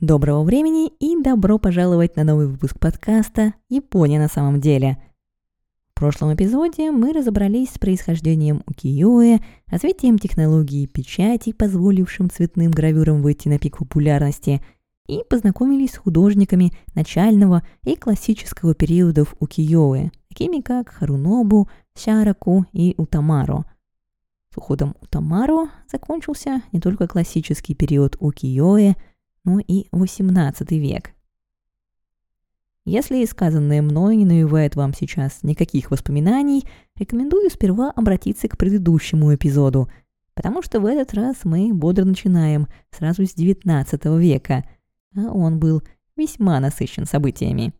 Доброго времени и добро пожаловать на новый выпуск подкаста «Япония на самом деле». В прошлом эпизоде мы разобрались с происхождением укиё развитием технологии печати, позволившим цветным гравюрам выйти на пик популярности, и познакомились с художниками начального и классического периодов укиё такими как Харунобу, Сяраку и Утамаро. С уходом Утамаро закончился не только классический период укиё но и XVIII век. Если сказанное мной не навевает вам сейчас никаких воспоминаний, рекомендую сперва обратиться к предыдущему эпизоду, потому что в этот раз мы бодро начинаем сразу с XIX века, а он был весьма насыщен событиями.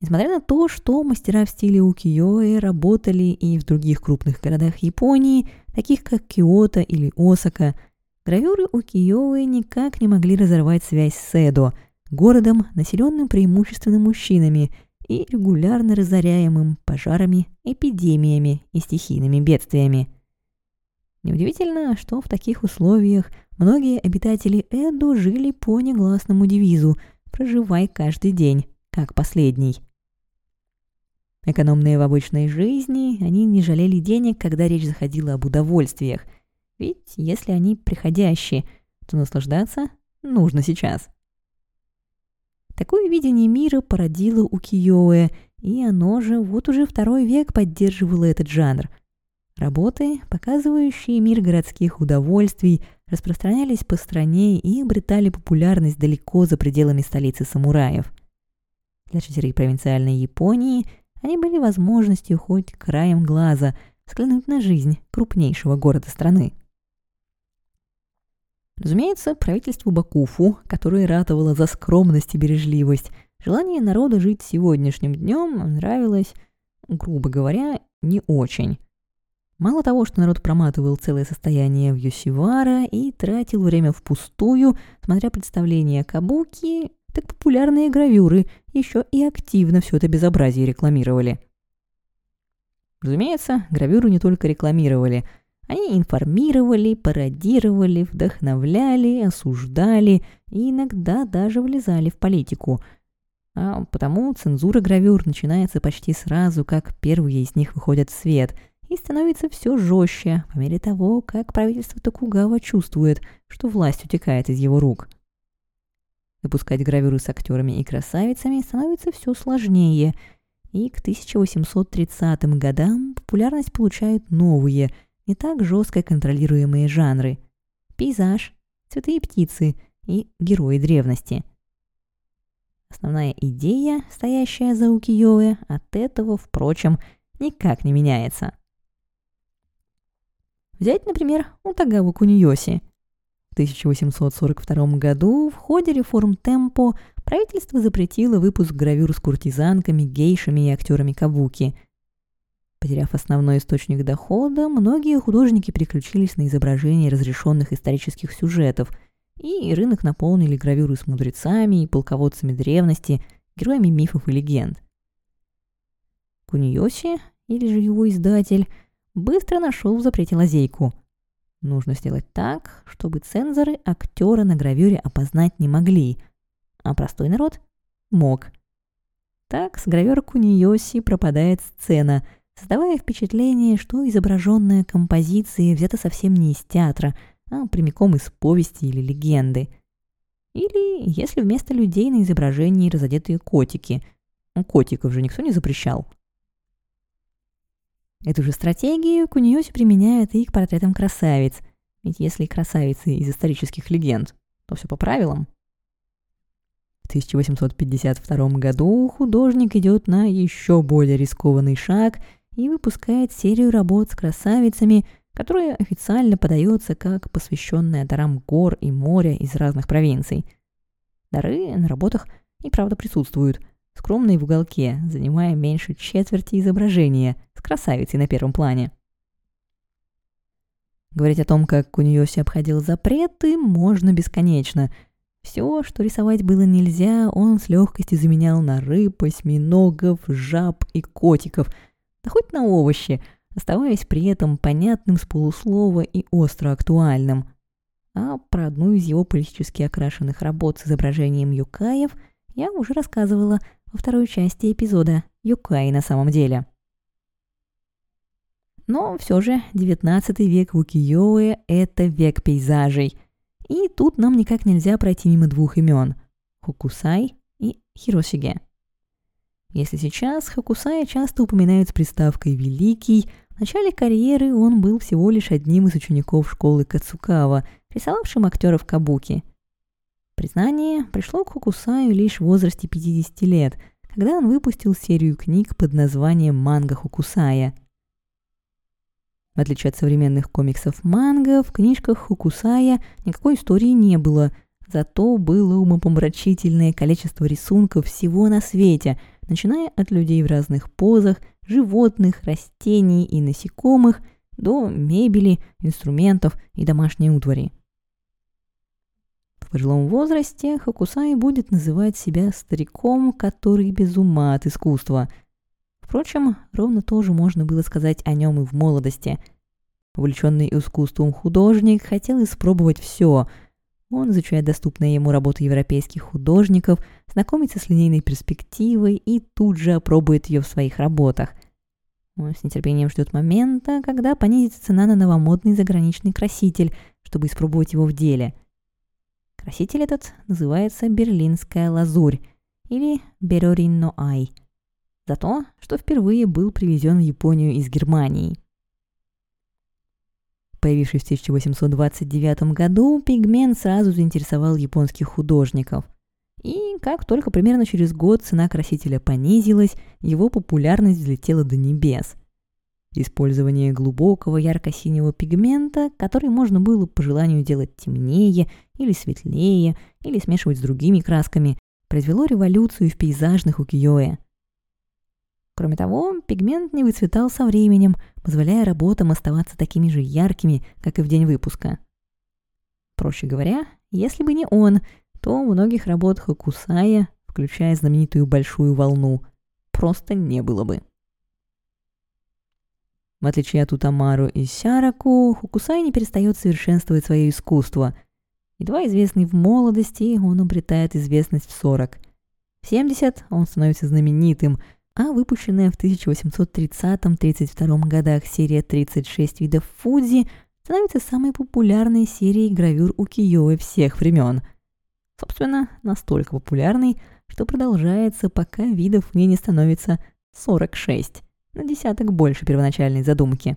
Несмотря на то, что мастера в стиле укиё работали и в других крупных городах Японии, таких как Киото или Осака, гравюры укиё никак не могли разорвать связь с Эдо, городом, населенным преимущественно мужчинами и регулярно разоряемым пожарами, эпидемиями и стихийными бедствиями. Неудивительно, что в таких условиях многие обитатели Эдо жили по негласному девизу «проживай каждый день, как последний». Экономные в обычной жизни, они не жалели денег, когда речь заходила об удовольствиях. Ведь если они приходящие, то наслаждаться нужно сейчас. Такое видение мира породило у Киоэ, и оно же вот уже второй век поддерживало этот жанр. Работы, показывающие мир городских удовольствий, распространялись по стране и обретали популярность далеко за пределами столицы самураев. Для жителей провинциальной Японии – они были возможностью хоть краем глаза взглянуть на жизнь крупнейшего города страны. Разумеется, правительству Бакуфу, которое ратовало за скромность и бережливость, желание народа жить сегодняшним днем нравилось, грубо говоря, не очень. Мало того, что народ проматывал целое состояние в Йосивара и тратил время впустую, смотря представления Кабуки, так популярные гравюры еще и активно все это безобразие рекламировали. Разумеется, гравюру не только рекламировали. Они информировали, пародировали, вдохновляли, осуждали и иногда даже влезали в политику. А потому цензура гравюр начинается почти сразу, как первые из них выходят в свет, и становится все жестче по мере того, как правительство Токугава чувствует, что власть утекает из его рук – Выпускать гравюры с актерами и красавицами становится все сложнее, и к 1830 годам популярность получают новые, не так жестко контролируемые жанры – пейзаж, цветы и птицы и герои древности. Основная идея, стоящая за укиё от этого, впрочем, никак не меняется. Взять, например, Утагаву Куньоси – 1842 году в ходе реформ Темпо правительство запретило выпуск гравюр с куртизанками, гейшами и актерами кабуки. Потеряв основной источник дохода, многие художники переключились на изображение разрешенных исторических сюжетов, и рынок наполнили гравюры с мудрецами и полководцами древности, героями мифов и легенд. Куниоси, или же его издатель, быстро нашел в запрете лазейку – Нужно сделать так, чтобы цензоры актера на гравюре опознать не могли, а простой народ мог. Так с гравера Куниоси пропадает сцена, создавая впечатление, что изображенная композиция взята совсем не из театра, а прямиком из повести или легенды. Или если вместо людей на изображении разодетые котики. Котиков же никто не запрещал. Эту же стратегию Куниоси применяет и к портретам красавиц, ведь если красавицы из исторических легенд, то все по правилам. В 1852 году художник идет на еще более рискованный шаг и выпускает серию работ с красавицами, которая официально подается как посвященная дарам гор и моря из разных провинций. Дары на работах и правда присутствуют – скромный в уголке, занимая меньше четверти изображения, с красавицей на первом плане. Говорить о том, как Куньоси обходил запреты, можно бесконечно. Все, что рисовать было нельзя, он с легкостью заменял на рыб, осьминогов, жаб и котиков, да хоть на овощи, оставаясь при этом понятным с полуслова и остро актуальным. А про одну из его политически окрашенных работ с изображением юкаев я уже рассказывала во второй части эпизода «Юкаи на самом деле». Но все же 19 век в Укиёэ – это век пейзажей. И тут нам никак нельзя пройти мимо двух имен – Хокусай и Хиросиге. Если сейчас Хокусая часто упоминают с приставкой «великий», в начале карьеры он был всего лишь одним из учеников школы Кацукава, рисовавшим актеров Кабуки. Признание пришло к Хокусаю лишь в возрасте 50 лет, когда он выпустил серию книг под названием «Манга Хокусая», в отличие от современных комиксов манго, в книжках Хукусая никакой истории не было, зато было умопомрачительное количество рисунков всего на свете, начиная от людей в разных позах, животных, растений и насекомых, до мебели, инструментов и домашней утвари. В пожилом возрасте Хакусай будет называть себя стариком, который без ума от искусства – Впрочем, ровно то же можно было сказать о нем и в молодости. Увлеченный искусством художник хотел испробовать все. Он изучает доступные ему работы европейских художников, знакомится с линейной перспективой и тут же опробует ее в своих работах. Он с нетерпением ждет момента, когда понизится цена на новомодный заграничный краситель, чтобы испробовать его в деле. Краситель этот называется «Берлинская лазурь» или «Бероринно Ай», за то, что впервые был привезен в Японию из Германии. Появившись в 1829 году, пигмент сразу заинтересовал японских художников. И как только примерно через год цена красителя понизилась, его популярность взлетела до небес. Использование глубокого ярко-синего пигмента, который можно было по желанию делать темнее или светлее, или смешивать с другими красками, произвело революцию в пейзажных укиёэ – Кроме того, пигмент не выцветал со временем, позволяя работам оставаться такими же яркими, как и в день выпуска. Проще говоря, если бы не он, то многих работ Хокусая, включая знаменитую «Большую волну», просто не было бы. В отличие от Утамару и Сяраку, Хокусай не перестает совершенствовать свое искусство. Едва известный в молодости, он обретает известность в 40. В 70 он становится знаменитым – а выпущенная в 1830-32 годах серия 36 видов Фудзи становится самой популярной серией гравюр укиё всех времен. Собственно, настолько популярной, что продолжается, пока видов в ней не становится 46, на десяток больше первоначальной задумки.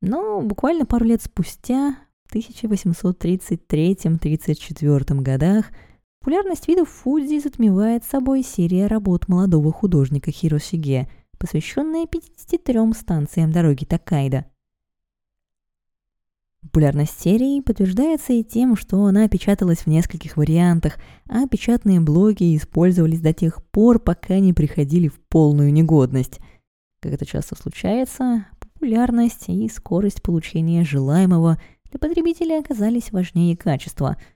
Но буквально пару лет спустя, в 1833-34 годах, Популярность видов Фудзи затмевает собой серия работ молодого художника Хиросиге, посвященная 53 станциям дороги Такайда. Популярность серии подтверждается и тем, что она печаталась в нескольких вариантах, а печатные блоги использовались до тех пор, пока не приходили в полную негодность. Как это часто случается, популярность и скорость получения желаемого для потребителя оказались важнее качества –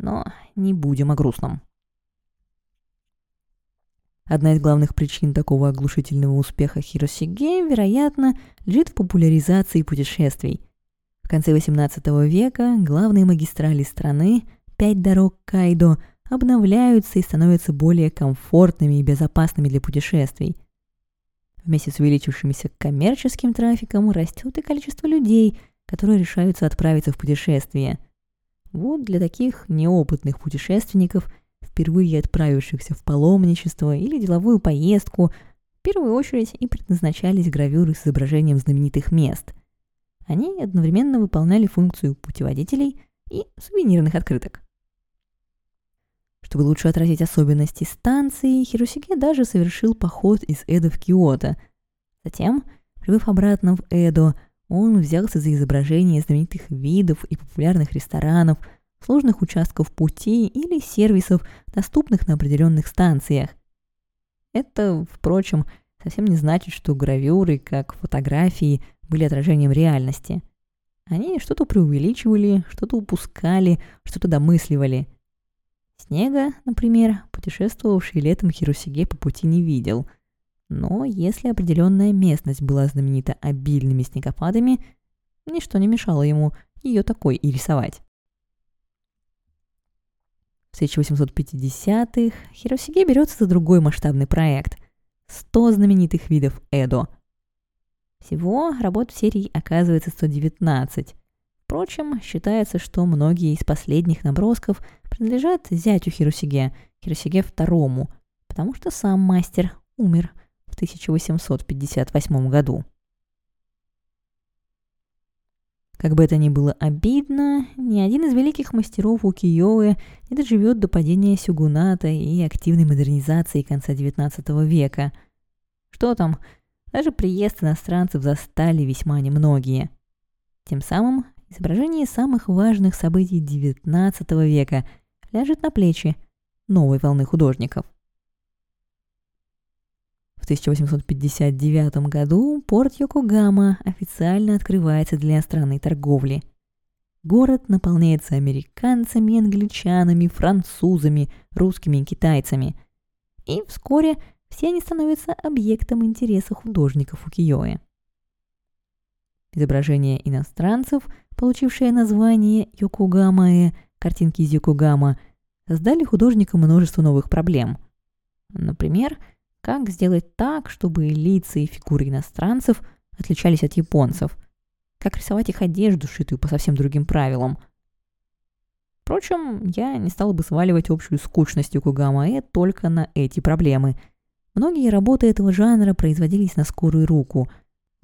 но не будем о грустном. Одна из главных причин такого оглушительного успеха Хиросиге, вероятно, лежит в популяризации путешествий. В конце XVIII века главные магистрали страны, пять дорог Кайдо, обновляются и становятся более комфортными и безопасными для путешествий. Вместе с увеличившимся коммерческим трафиком растет и количество людей, которые решаются отправиться в путешествие – вот для таких неопытных путешественников, впервые отправившихся в паломничество или деловую поездку, в первую очередь и предназначались гравюры с изображением знаменитых мест. Они одновременно выполняли функцию путеводителей и сувенирных открыток. Чтобы лучше отразить особенности станции, Хиросиге даже совершил поход из Эдо в Киото. Затем, прибыв обратно в Эдо, он взялся за изображение знаменитых видов и популярных ресторанов, сложных участков пути или сервисов, доступных на определенных станциях. Это, впрочем, совсем не значит, что гравюры, как фотографии, были отражением реальности. Они что-то преувеличивали, что-то упускали, что-то домысливали. Снега, например, путешествовавший летом Хиросиге по пути не видел. Но если определенная местность была знаменита обильными снегопадами, ничто не мешало ему ее такой и рисовать. В 1850-х Хиросиге берется за другой масштабный проект – 100 знаменитых видов Эдо. Всего работ в серии оказывается 119. Впрочем, считается, что многие из последних набросков принадлежат зятю Хиросиге, Хиросиге II, потому что сам мастер умер в 1858 году. Как бы это ни было обидно, ни один из великих мастеров Укиёэ не доживет до падения сюгуната и активной модернизации конца XIX века. Что там, даже приезд иностранцев застали весьма немногие. Тем самым изображение самых важных событий XIX века ляжет на плечи новой волны художников – в 1859 году порт Йокогама официально открывается для иностранной торговли. Город наполняется американцами, англичанами, французами, русскими и китайцами. И вскоре все они становятся объектом интереса художников Укиёэ. Изображения иностранцев, получившие название Йокогамаэ, картинки из Йокогама, создали художникам множество новых проблем. Например, как сделать так, чтобы лица и фигуры иностранцев отличались от японцев? Как рисовать их одежду, шитую по совсем другим правилам? Впрочем, я не стал бы сваливать общую скучность Юкугамаэ только на эти проблемы. Многие работы этого жанра производились на скорую руку.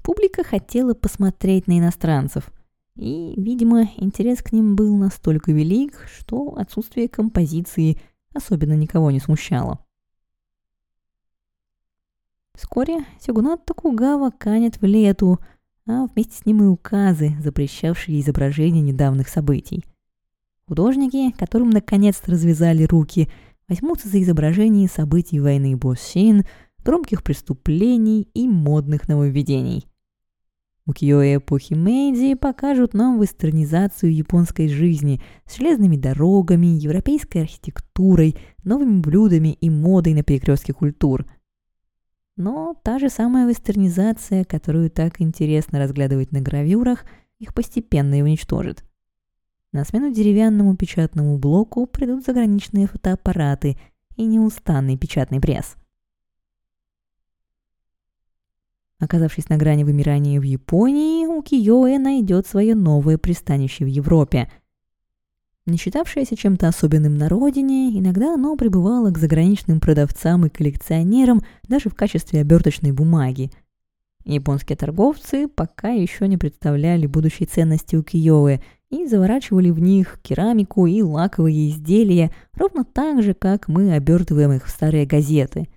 Публика хотела посмотреть на иностранцев. И, видимо, интерес к ним был настолько велик, что отсутствие композиции особенно никого не смущало. Вскоре Сёгунат Токугава канет в лету, а вместе с ним и указы, запрещавшие изображение недавних событий. Художники, которым наконец-то развязали руки, возьмутся за изображение событий войны Босин, громких преступлений и модных нововведений. Укиё эпохи Мэйдзи покажут нам вестернизацию японской жизни с железными дорогами, европейской архитектурой, новыми блюдами и модой на перекрестке культур – но та же самая вестернизация, которую так интересно разглядывать на гравюрах, их постепенно и уничтожит. На смену деревянному печатному блоку придут заграничные фотоаппараты и неустанный печатный пресс. Оказавшись на грани вымирания в Японии, Укиёэ найдет свое новое пристанище в Европе – не считавшееся чем-то особенным на родине, иногда оно прибывало к заграничным продавцам и коллекционерам даже в качестве оберточной бумаги. Японские торговцы пока еще не представляли будущей ценности укиёэ и заворачивали в них керамику и лаковые изделия ровно так же, как мы обертываем их в старые газеты.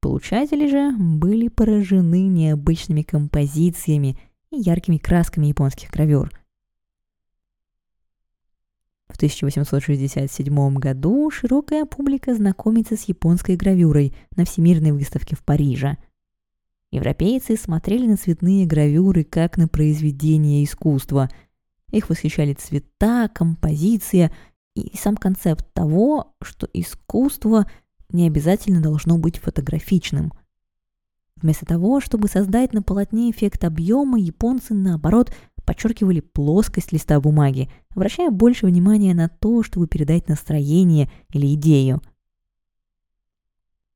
Получатели же были поражены необычными композициями и яркими красками японских гравюр – в 1867 году широкая публика знакомится с японской гравюрой на Всемирной выставке в Париже. Европейцы смотрели на цветные гравюры как на произведение искусства. Их восхищали цвета, композиция и сам концепт того, что искусство не обязательно должно быть фотографичным. Вместо того, чтобы создать на полотне эффект объема, японцы, наоборот, подчеркивали плоскость листа бумаги, обращая больше внимания на то, чтобы передать настроение или идею.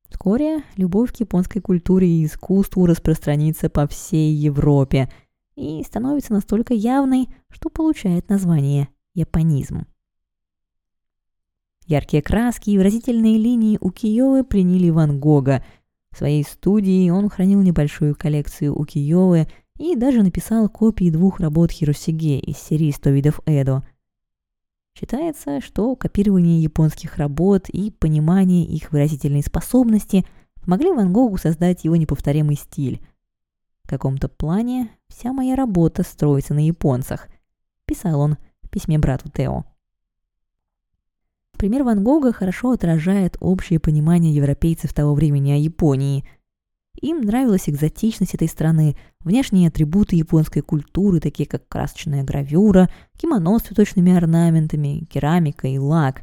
Вскоре любовь к японской культуре и искусству распространится по всей Европе и становится настолько явной, что получает название японизм. Яркие краски и выразительные линии у Киёвы приняли Ван Гога. В своей студии он хранил небольшую коллекцию укиёэ и даже написал копии двух работ Хиросиге из серии «100 видов Эдо». Считается, что копирование японских работ и понимание их выразительной способности помогли Ван Гогу создать его неповторимый стиль. В каком-то плане вся моя работа строится на японцах, писал он в письме брату Тео. Пример Ван Гога хорошо отражает общее понимание европейцев того времени о Японии – Им нравилась экзотичность этой страны, внешние атрибуты японской культуры, такие как красочная гравюра, кимоно с цветочными орнаментами, керамика и лак.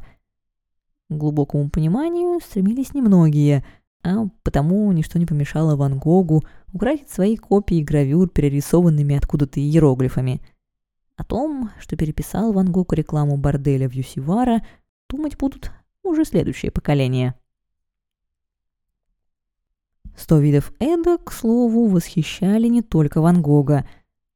К глубокому пониманию стремились немногие, а потому ничто не помешало Ван Гогу украсить свои копии гравюр перерисованными откуда-то иероглифами. О том, что переписал Ван Гог рекламу борделя в Юсивара, думать будут уже следующее поколение. Сто видов Эда, к слову, восхищали не только Ван Гога.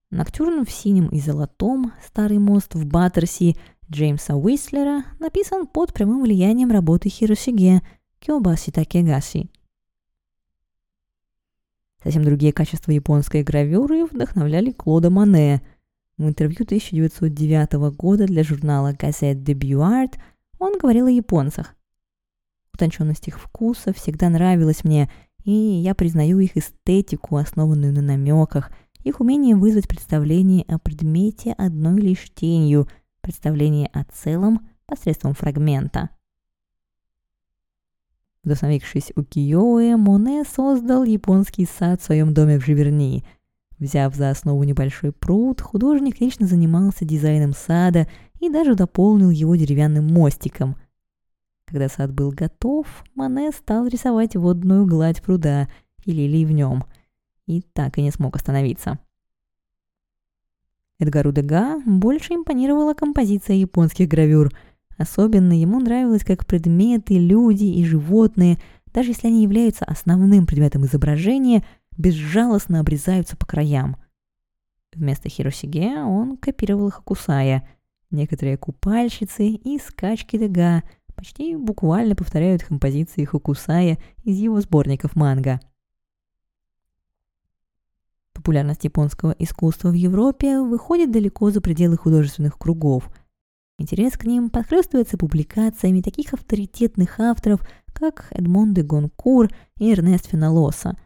Ноктюрн в синем и золотом, старый мост в Баттерси Джеймса Уислера написан под прямым влиянием работы Хиросиге Кёбаси Такегаси. Совсем другие качества японской гравюры вдохновляли Клода Мане. В интервью 1909 года для журнала Gazette de Art он говорил о японцах. Утонченность их вкуса всегда нравилась мне – и я признаю их эстетику, основанную на намеках, их умение вызвать представление о предмете одной лишь тенью, представление о целом посредством фрагмента. Вдохновившись у Киоэ, Моне создал японский сад в своем доме в Живерни. Взяв за основу небольшой пруд, художник лично занимался дизайном сада и даже дополнил его деревянным мостиком – когда сад был готов, Мане стал рисовать водную гладь пруда и лилии в нем, и так и не смог остановиться. Эдгару Дега больше импонировала композиция японских гравюр. Особенно ему нравилось, как предметы, люди и животные, даже если они являются основным предметом изображения, безжалостно обрезаются по краям. Вместо Хиросиге он копировал Хакусая, некоторые купальщицы и скачки Дега – почти буквально повторяют композиции Хокусая из его сборников манга. Популярность японского искусства в Европе выходит далеко за пределы художественных кругов. Интерес к ним подхлестывается публикациями таких авторитетных авторов, как Эдмон де Гонкур и Эрнест Феналоса.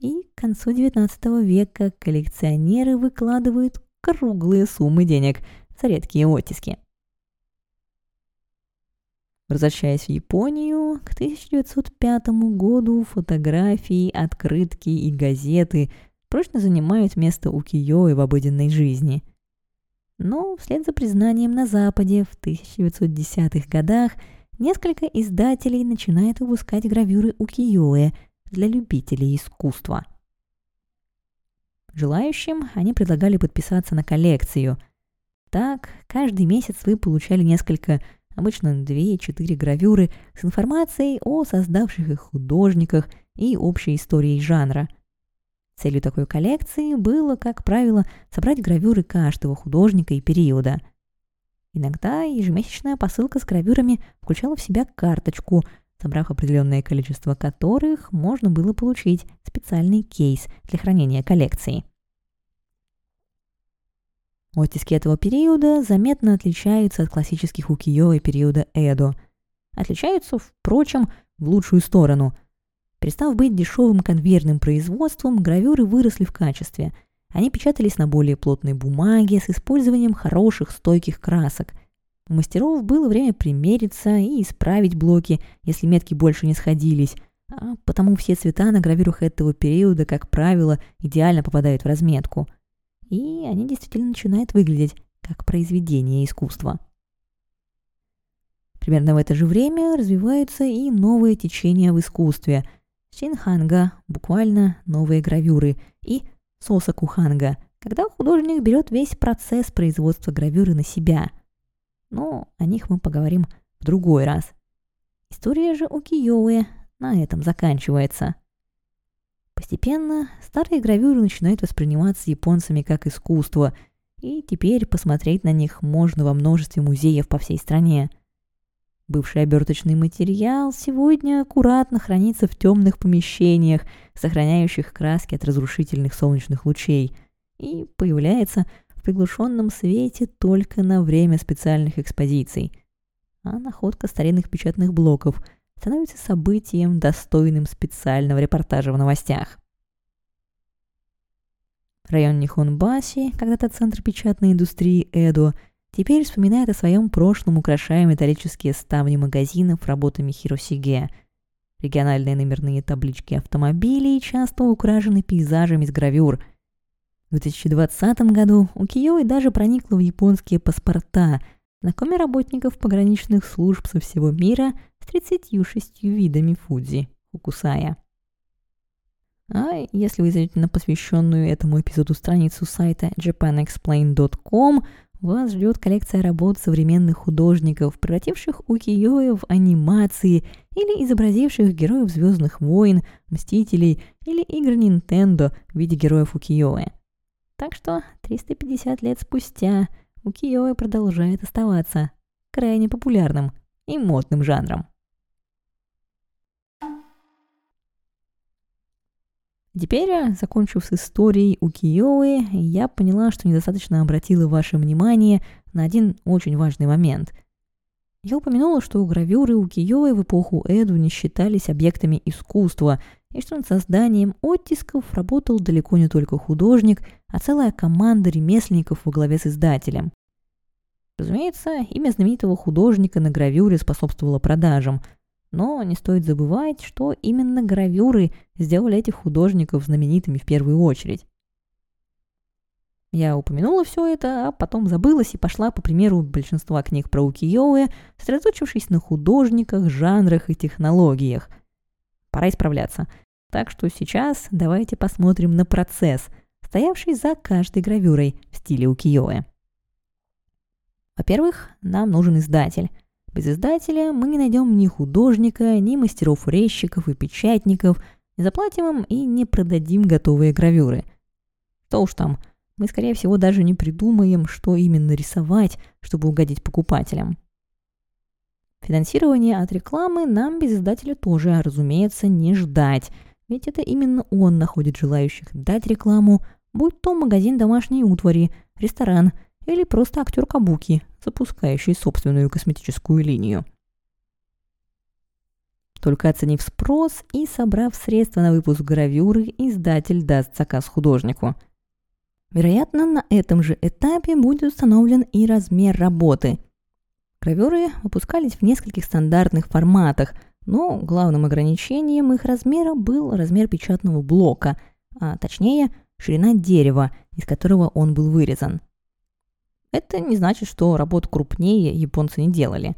И к концу XIX века коллекционеры выкладывают круглые суммы денег за редкие оттиски. Возвращаясь в Японию, к 1905 году фотографии, открытки и газеты прочно занимают место укиё в обыденной жизни. Но вслед за признанием на Западе в 1910-х годах несколько издателей начинают выпускать гравюры укиё для любителей искусства. Желающим они предлагали подписаться на коллекцию. Так, каждый месяц вы получали несколько обычно 2-4 гравюры с информацией о создавших их художниках и общей историей жанра. Целью такой коллекции было, как правило, собрать гравюры каждого художника и периода. Иногда ежемесячная посылка с гравюрами включала в себя карточку, собрав определенное количество которых можно было получить специальный кейс для хранения коллекции. Оттиски этого периода заметно отличаются от классических укиё периода Эдо. Отличаются, впрочем, в лучшую сторону. Перестав быть дешевым конвейерным производством, гравюры выросли в качестве. Они печатались на более плотной бумаге с использованием хороших стойких красок. У мастеров было время примериться и исправить блоки, если метки больше не сходились, а потому все цвета на гравюрах этого периода, как правило, идеально попадают в разметку – и они действительно начинают выглядеть как произведение искусства. Примерно в это же время развиваются и новые течения в искусстве. Синханга, буквально новые гравюры, и сосакуханга, когда художник берет весь процесс производства гравюры на себя. Но о них мы поговорим в другой раз. История же Укиёэ на этом заканчивается. Постепенно старые гравюры начинают восприниматься японцами как искусство, и теперь посмотреть на них можно во множестве музеев по всей стране. Бывший оберточный материал сегодня аккуратно хранится в темных помещениях, сохраняющих краски от разрушительных солнечных лучей, и появляется в приглушенном свете только на время специальных экспозиций. А находка старинных печатных блоков – становится событием, достойным специального репортажа в новостях. Район Нихонбаси, когда-то центр печатной индустрии Эдо, теперь вспоминает о своем прошлом, украшая металлические ставни магазинов работами Хиросиге. Региональные номерные таблички автомобилей часто украшены пейзажами с гравюр. В 2020 году у Киёи даже проникла в японские паспорта, знакомя работников пограничных служб со всего мира с 36 видами фудзи Фукусая. А если вы зайдете на посвященную этому эпизоду страницу сайта japanexplain.com, вас ждет коллекция работ современных художников, превративших укиёэ в анимации или изобразивших героев Звездных войн, Мстителей или игр Nintendo в виде героев укиёэ. Так что 350 лет спустя укиёэ продолжает оставаться крайне популярным и модным жанром. Теперь, э, закончив с историей у Киои, я поняла, что недостаточно обратила ваше внимание на один очень важный момент. Я упомянула, что гравюры у Киои в эпоху Эду не считались объектами искусства, и что над созданием оттисков работал далеко не только художник, а целая команда ремесленников во главе с издателем. Разумеется, имя знаменитого художника на гравюре способствовало продажам – но не стоит забывать, что именно гравюры сделали этих художников знаменитыми в первую очередь. Я упомянула все это, а потом забылась и пошла по примеру большинства книг про укиё сосредоточившись на художниках, жанрах и технологиях. Пора исправляться. Так что сейчас давайте посмотрим на процесс, стоявший за каждой гравюрой в стиле укиё Во-первых, нам нужен издатель. Без издателя мы не найдем ни художника, ни мастеров-резчиков и печатников, не заплатим им и не продадим готовые гравюры. Что уж там, мы, скорее всего, даже не придумаем, что именно рисовать, чтобы угодить покупателям. Финансирование от рекламы нам без издателя тоже, разумеется, не ждать, ведь это именно он находит желающих дать рекламу, будь то магазин домашней утвари, ресторан или просто актер Кабуки, запускающий собственную косметическую линию. Только оценив спрос и собрав средства на выпуск гравюры, издатель даст заказ художнику. Вероятно, на этом же этапе будет установлен и размер работы. Гравюры выпускались в нескольких стандартных форматах, но главным ограничением их размера был размер печатного блока, а точнее ширина дерева, из которого он был вырезан – это не значит, что работу крупнее японцы не делали.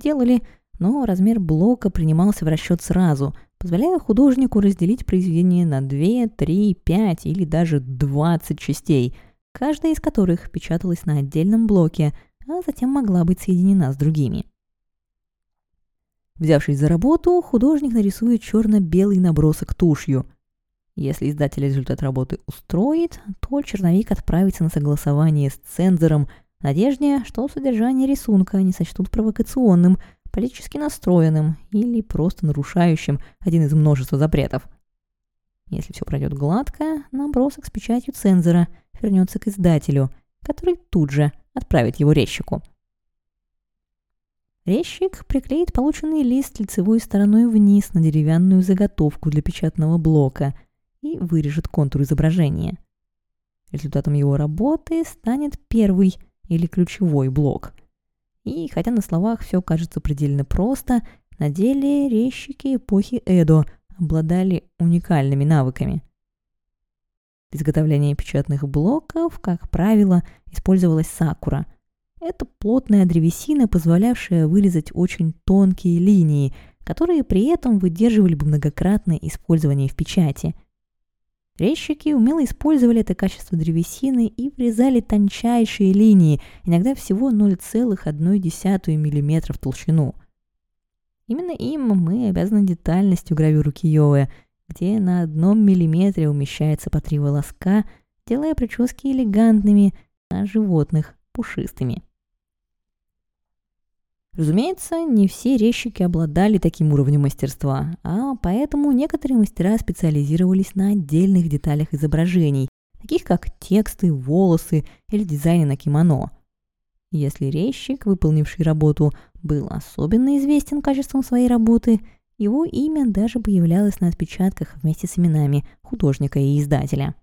Делали, но размер блока принимался в расчет сразу, позволяя художнику разделить произведение на 2, 3, 5 или даже 20 частей, каждая из которых печаталась на отдельном блоке, а затем могла быть соединена с другими. Взявшись за работу, художник нарисует черно-белый набросок тушью – если издатель результат работы устроит, то черновик отправится на согласование с цензором в надежде, что содержание рисунка не сочтут провокационным, политически настроенным или просто нарушающим один из множества запретов. Если все пройдет гладко, набросок с печатью цензора вернется к издателю, который тут же отправит его резчику. Резчик приклеит полученный лист лицевой стороной вниз на деревянную заготовку для печатного блока – и вырежет контур изображения. Результатом его работы станет первый или ключевой блок. И хотя на словах все кажется предельно просто, на деле резчики эпохи Эдо обладали уникальными навыками. Для изготовления печатных блоков, как правило, использовалась сакура. Это плотная древесина, позволявшая вырезать очень тонкие линии, которые при этом выдерживали бы многократное использование в печати – Резчики умело использовали это качество древесины и врезали тончайшие линии, иногда всего 0,1 мм в толщину. Именно им мы обязаны детальностью гравюры Киоэ, где на одном миллиметре умещается по три волоска, делая прически элегантными, а животных пушистыми. Разумеется, не все резчики обладали таким уровнем мастерства, а поэтому некоторые мастера специализировались на отдельных деталях изображений, таких как тексты, волосы или дизайны на кимоно. Если резчик, выполнивший работу, был особенно известен качеством своей работы, его имя даже появлялось на отпечатках вместе с именами художника и издателя.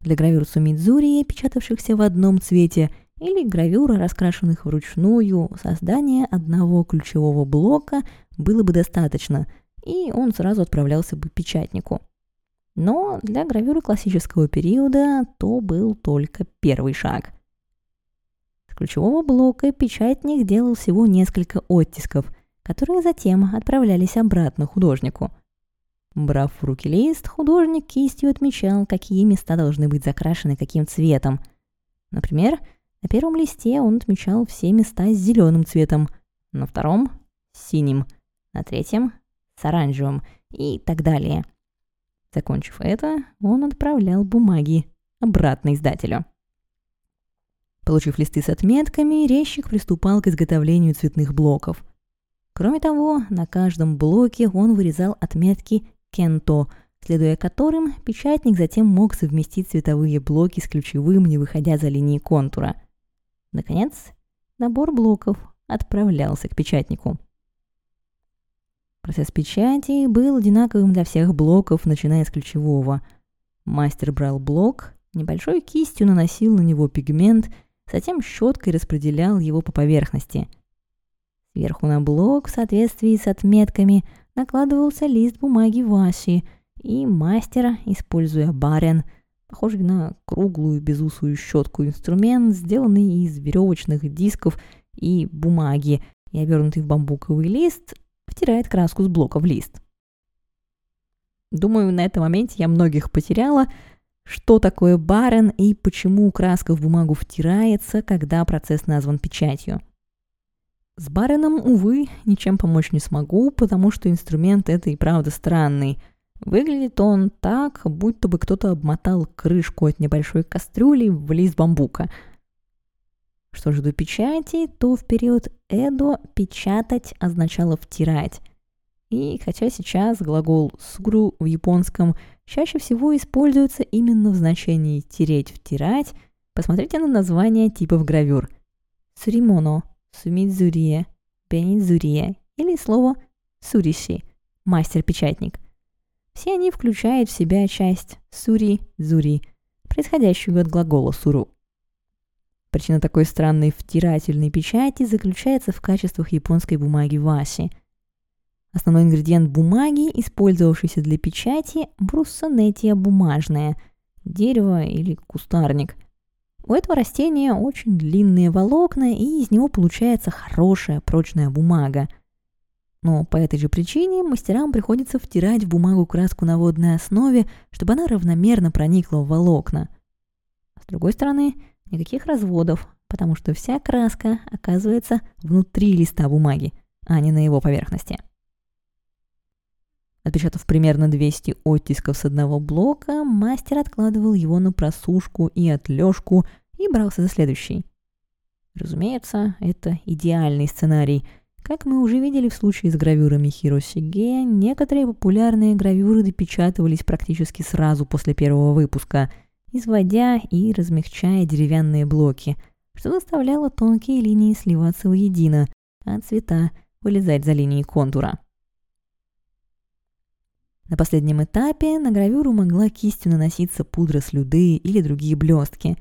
Для гравюр Сумидзури, печатавшихся в одном цвете – или гравюры, раскрашенных вручную, создание одного ключевого блока было бы достаточно, и он сразу отправлялся бы печатнику. Но для гравюры классического периода то был только первый шаг. С ключевого блока печатник делал всего несколько оттисков, которые затем отправлялись обратно художнику. Брав в руки лист, художник кистью отмечал, какие места должны быть закрашены каким цветом. Например, на первом листе он отмечал все места с зеленым цветом, на втором – синим, на третьем – с оранжевым и так далее. Закончив это, он отправлял бумаги обратно издателю. Получив листы с отметками, резчик приступал к изготовлению цветных блоков. Кроме того, на каждом блоке он вырезал отметки «кенто», следуя которым печатник затем мог совместить цветовые блоки с ключевым, не выходя за линии контура – Наконец, набор блоков отправлялся к печатнику. Процесс печати был одинаковым для всех блоков, начиная с ключевого. Мастер брал блок, небольшой кистью наносил на него пигмент, затем щеткой распределял его по поверхности. Сверху на блок, в соответствии с отметками, накладывался лист бумаги Ваши, и мастер, используя барен, похожий на круглую безусую щетку инструмент, сделанный из веревочных дисков и бумаги и обернутый в бамбуковый лист, втирает краску с блока в лист. Думаю, на этом моменте я многих потеряла, что такое барен и почему краска в бумагу втирается, когда процесс назван печатью. С бареном, увы, ничем помочь не смогу, потому что инструмент это и правда странный – Выглядит он так, будто бы кто-то обмотал крышку от небольшой кастрюли в лист бамбука. Что же до печати, то в период Эдо печатать означало втирать. И хотя сейчас глагол «сугру» в японском чаще всего используется именно в значении «тереть», «втирать», посмотрите на название типов гравюр. Суримоно, сумидзурие, бенидзурие или слово суриши, мастер-печатник. Все они включают в себя часть сури-зури, происходящую от глагола суру. Причина такой странной втирательной печати заключается в качествах японской бумаги васи. Основной ингредиент бумаги, использовавшийся для печати, бруссонетия бумажная, дерево или кустарник. У этого растения очень длинные волокна, и из него получается хорошая прочная бумага – но по этой же причине мастерам приходится втирать в бумагу краску на водной основе, чтобы она равномерно проникла в волокна. С другой стороны, никаких разводов, потому что вся краска оказывается внутри листа бумаги, а не на его поверхности. Отпечатав примерно 200 оттисков с одного блока, мастер откладывал его на просушку и отлежку и брался за следующий. Разумеется, это идеальный сценарий – как мы уже видели в случае с гравюрами Хиросиге, некоторые популярные гравюры допечатывались практически сразу после первого выпуска, изводя и размягчая деревянные блоки, что заставляло тонкие линии сливаться воедино, а цвета вылезать за линии контура. На последнем этапе на гравюру могла кистью наноситься пудра слюды или другие блестки.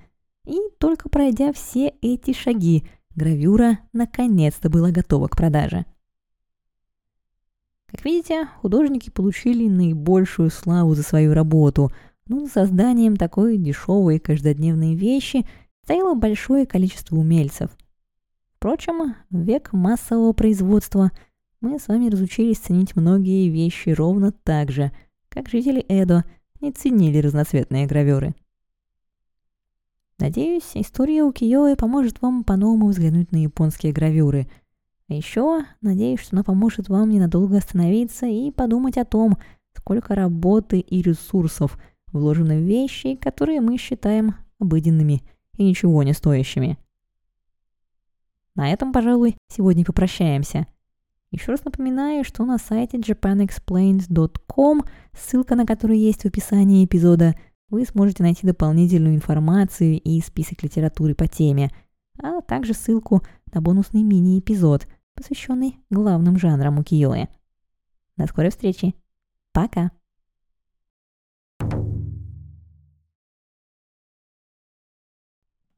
И только пройдя все эти шаги – Гравюра наконец-то была готова к продаже. Как видите, художники получили наибольшую славу за свою работу, но за созданием такой дешевой каждодневной вещи стояло большое количество умельцев. Впрочем, в век массового производства мы с вами разучились ценить многие вещи ровно так же, как жители Эдо не ценили разноцветные гравюры. Надеюсь, история Укиёэ поможет вам по-новому взглянуть на японские гравюры. А еще надеюсь, что она поможет вам ненадолго остановиться и подумать о том, сколько работы и ресурсов вложено в вещи, которые мы считаем обыденными и ничего не стоящими. На этом, пожалуй, сегодня попрощаемся. Еще раз напоминаю, что на сайте japanexplained.com, ссылка на который есть в описании эпизода – вы сможете найти дополнительную информацию и список литературы по теме, а также ссылку на бонусный мини-эпизод, посвященный главным жанрам укиё До скорой встречи. Пока!